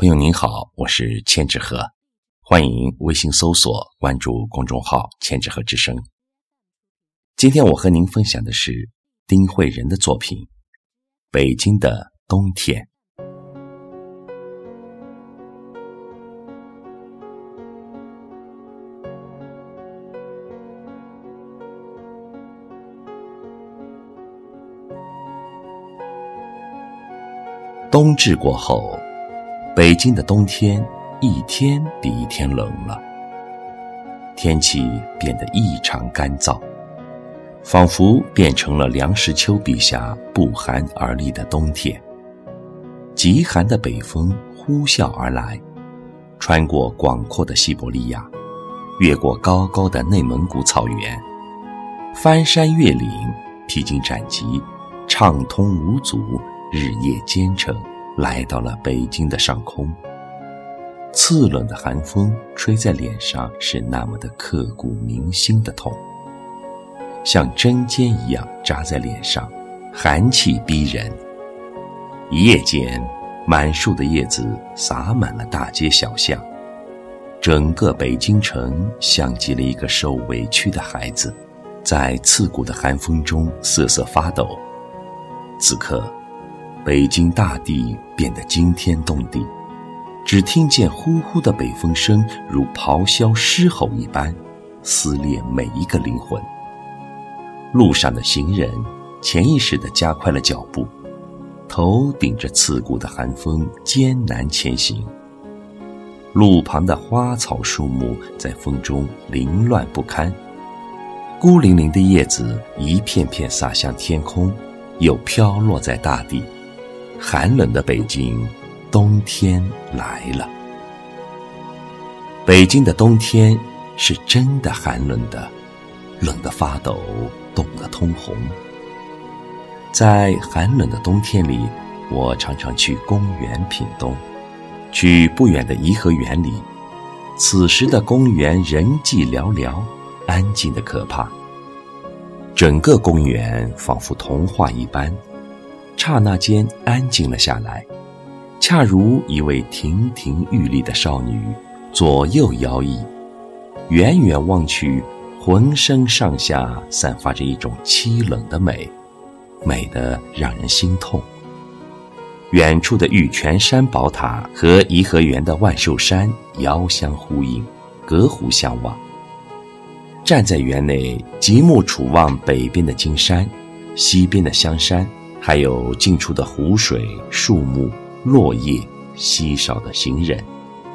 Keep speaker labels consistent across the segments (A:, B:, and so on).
A: 朋友您好，我是千纸鹤，欢迎微信搜索关注公众号“千纸鹤之声”。今天我和您分享的是丁慧仁的作品《北京的冬天》。冬至过后。今的冬天一天比一天冷了，天气变得异常干燥，仿佛变成了梁实秋笔下不寒而栗的冬天。极寒的北风呼啸而来，穿过广阔的西伯利亚，越过高高的内蒙古草原，翻山越岭，披荆斩棘，畅通无阻，日夜兼程。来到了北京的上空，刺冷的寒风吹在脸上，是那么的刻骨铭心的痛，像针尖一样扎在脸上，寒气逼人。一夜间，满树的叶子洒满了大街小巷，整个北京城像极了一个受委屈的孩子，在刺骨的寒风中瑟瑟发抖。此刻。北京大地变得惊天动地，只听见呼呼的北风声，如咆哮狮吼一般，撕裂每一个灵魂。路上的行人潜意识地加快了脚步，头顶着刺骨的寒风艰难前行。路旁的花草树木在风中凌乱不堪，孤零零的叶子一片片洒向天空，又飘落在大地。寒冷的北京，冬天来了。北京的冬天是真的寒冷的，冷得发抖，冻得通红。在寒冷的冬天里，我常常去公园品冬，去不远的颐和园里。此时的公园人迹寥寥，安静的可怕。整个公园仿佛童话一般。刹那间安静了下来，恰如一位亭亭玉立的少女，左右摇曳，远远望去，浑身上下散发着一种凄冷的美，美得让人心痛。远处的玉泉山宝塔和颐和园的万寿山遥相呼应，隔湖相望。站在园内，极目楚望北边的金山，西边的香山。还有近处的湖水、树木、落叶、稀少的行人，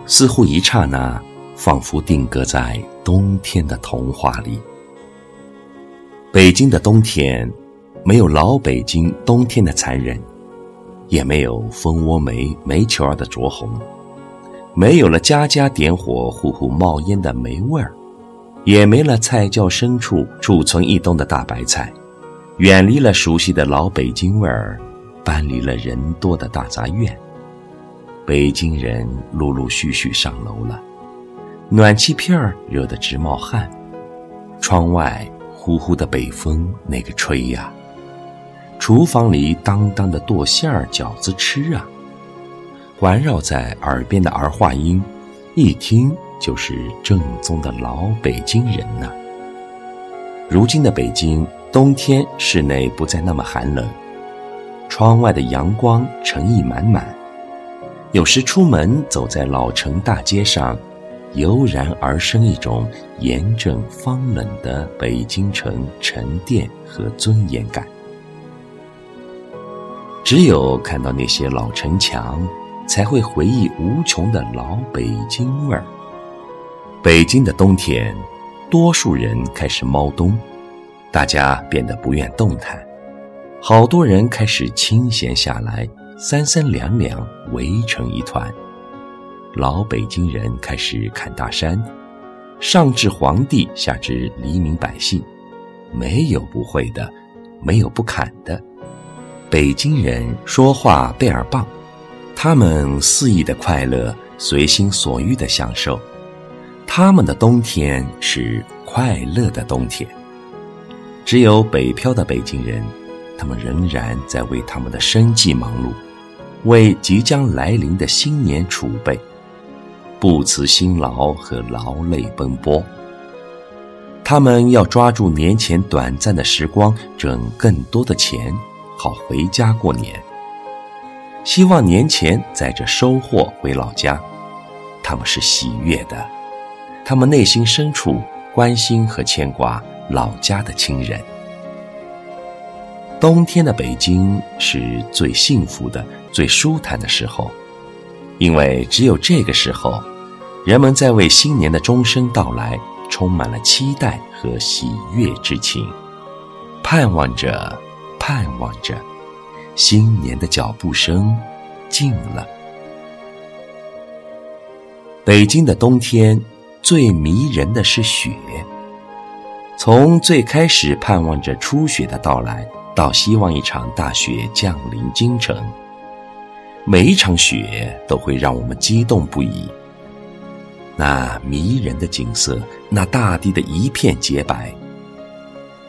A: 似乎一刹那，仿佛定格在冬天的童话里。北京的冬天，没有老北京冬天的残忍，也没有蜂窝煤煤球儿的灼红，没有了家家点火、呼呼冒烟的煤味儿，也没了菜窖深处储存一冬的大白菜。远离了熟悉的老北京味儿，搬离了人多的大杂院，北京人陆陆续续上楼了，暖气片儿热得直冒汗，窗外呼呼的北风那个吹呀，厨房里当当的剁馅儿饺子吃啊，环绕在耳边的儿化音，一听就是正宗的老北京人呐。如今的北京。冬天室内不再那么寒冷，窗外的阳光诚意满满。有时出门走在老城大街上，油然而生一种严正方冷的北京城沉淀和尊严感。只有看到那些老城墙，才会回忆无穷的老北京味儿。北京的冬天，多数人开始猫冬。大家变得不愿动弹，好多人开始清闲下来，三三两两围成一团。老北京人开始砍大山，上至皇帝，下至黎民百姓，没有不会的，没有不砍的。北京人说话倍儿棒，他们肆意的快乐，随心所欲的享受，他们的冬天是快乐的冬天。只有北漂的北京人，他们仍然在为他们的生计忙碌。为即将来临的新年储备，不辞辛劳和劳累奔波。他们要抓住年前短暂的时光，挣更多的钱，好回家过年。希望年前载着收获回老家，他们是喜悦的，他们内心深处关心和牵挂老家的亲人。冬天的北京是最幸福的、最舒坦的时候，因为只有这个时候，人们在为新年的钟声到来充满了期待和喜悦之情，盼望着，盼望着。新年的脚步声近了。北京的冬天最迷人的是雪。从最开始盼望着初雪的到来，到希望一场大雪降临京城，每一场雪都会让我们激动不已。那迷人的景色，那大地的一片洁白，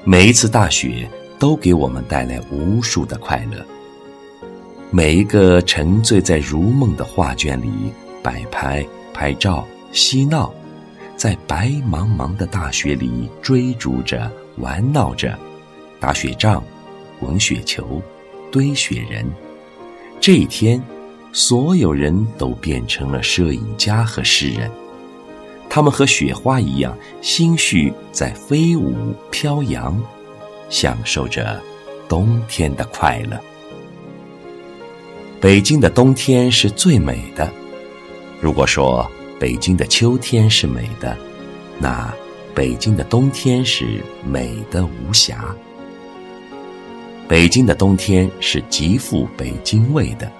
A: 每一次大雪都给我们带来无数的快乐。每一个沉醉在如梦的画卷里摆拍、拍照、嬉闹，在白茫茫的大雪里追逐着、玩闹着，打雪仗、滚雪球、堆雪人。这一天，所有人都变成了摄影家和诗人，他们和雪花一样，心绪在飞舞飘扬，享受着冬天的快乐。北京的冬天是最美的。如果说北京的秋天是美的，那北京的冬天是美的无瑕。北京的冬天是极富北京味的。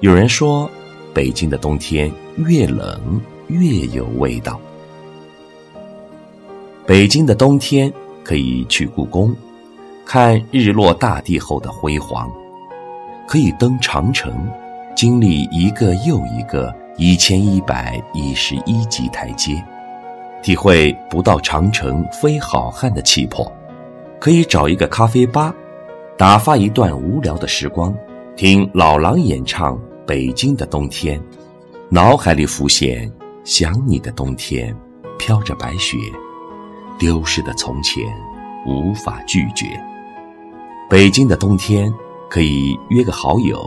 A: 有人说，北京的冬天越冷越有味道。北京的冬天可以去故宫，看日落大地后的辉煌。可以登长城，经历一个又一个一千一百一十一级台阶，体会不到长城非好汉的气魄；可以找一个咖啡吧，打发一段无聊的时光，听老狼演唱《北京的冬天》，脑海里浮现想你的冬天，飘着白雪，丢失的从前无法拒绝，北京的冬天。可以约个好友，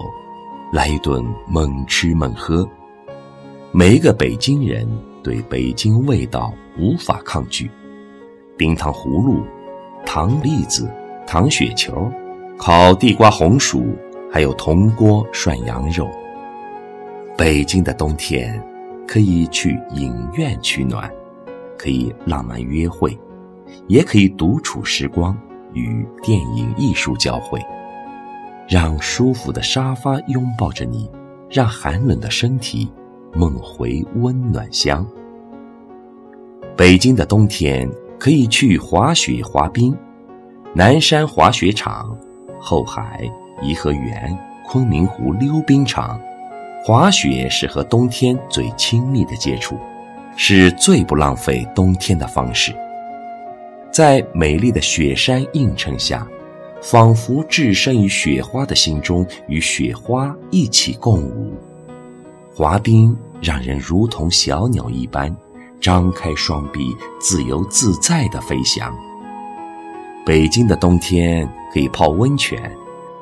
A: 来一顿猛吃猛喝。每一个北京人对北京味道无法抗拒：冰糖葫芦、糖栗子、糖雪球、烤地瓜红薯，还有铜锅涮羊肉。北京的冬天，可以去影院取暖，可以浪漫约会，也可以独处时光，与电影艺术交汇。让舒服的沙发拥抱着你，让寒冷的身体梦回温暖乡。北京的冬天可以去滑雪滑冰，南山滑雪场、后海颐和园、昆明湖溜冰场，滑雪是和冬天最亲密的接触，是最不浪费冬天的方式。在美丽的雪山映衬下。仿佛置身于雪花的心中，与雪花一起共舞。滑冰让人如同小鸟一般，张开双臂，自由自在地飞翔。北京的冬天可以泡温泉，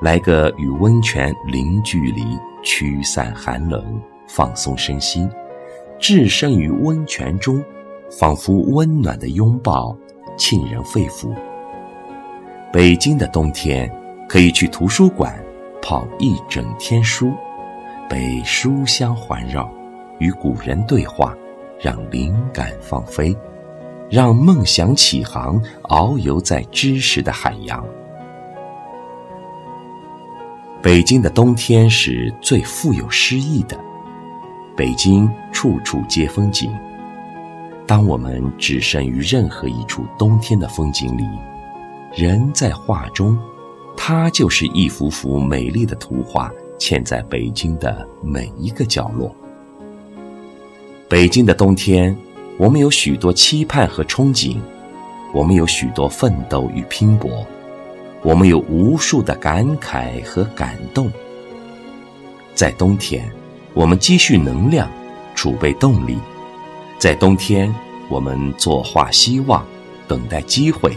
A: 来个与温泉零距离，驱散寒冷，放松身心，置身于温泉中，仿佛温暖的拥抱，沁人肺腑。北京的冬天，可以去图书馆泡一整天书，被书香环绕，与古人对话，让灵感放飞，让梦想起航，遨游在知识的海洋。北京的冬天是最富有诗意的，北京处处皆风景。当我们置身于任何一处冬天的风景里。人在画中，它就是一幅幅美丽的图画，嵌在北京的每一个角落。北京的冬天，我们有许多期盼和憧憬，我们有许多奋斗与拼搏，我们有无数的感慨和感动。在冬天，我们积蓄能量，储备动力；在冬天，我们作画希望，等待机会；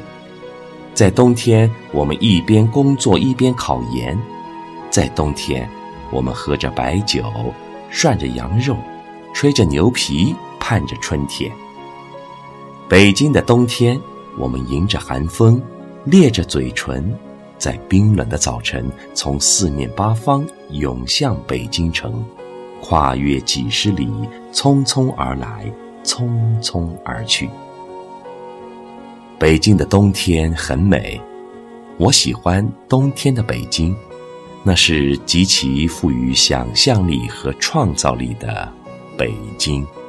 A: 在冬天，我们一边工作一边考研；在冬天，我们喝着白酒，涮着羊肉，吹着牛皮，盼着春天。北京的冬天，我们迎着寒风，咧着嘴唇。在冰冷的早晨，从四面八方涌向北京城，跨越几十里，匆匆而来，匆匆而去。北京的冬天很美，我喜欢冬天的北京，那是极其富于想象力和创造力的北京。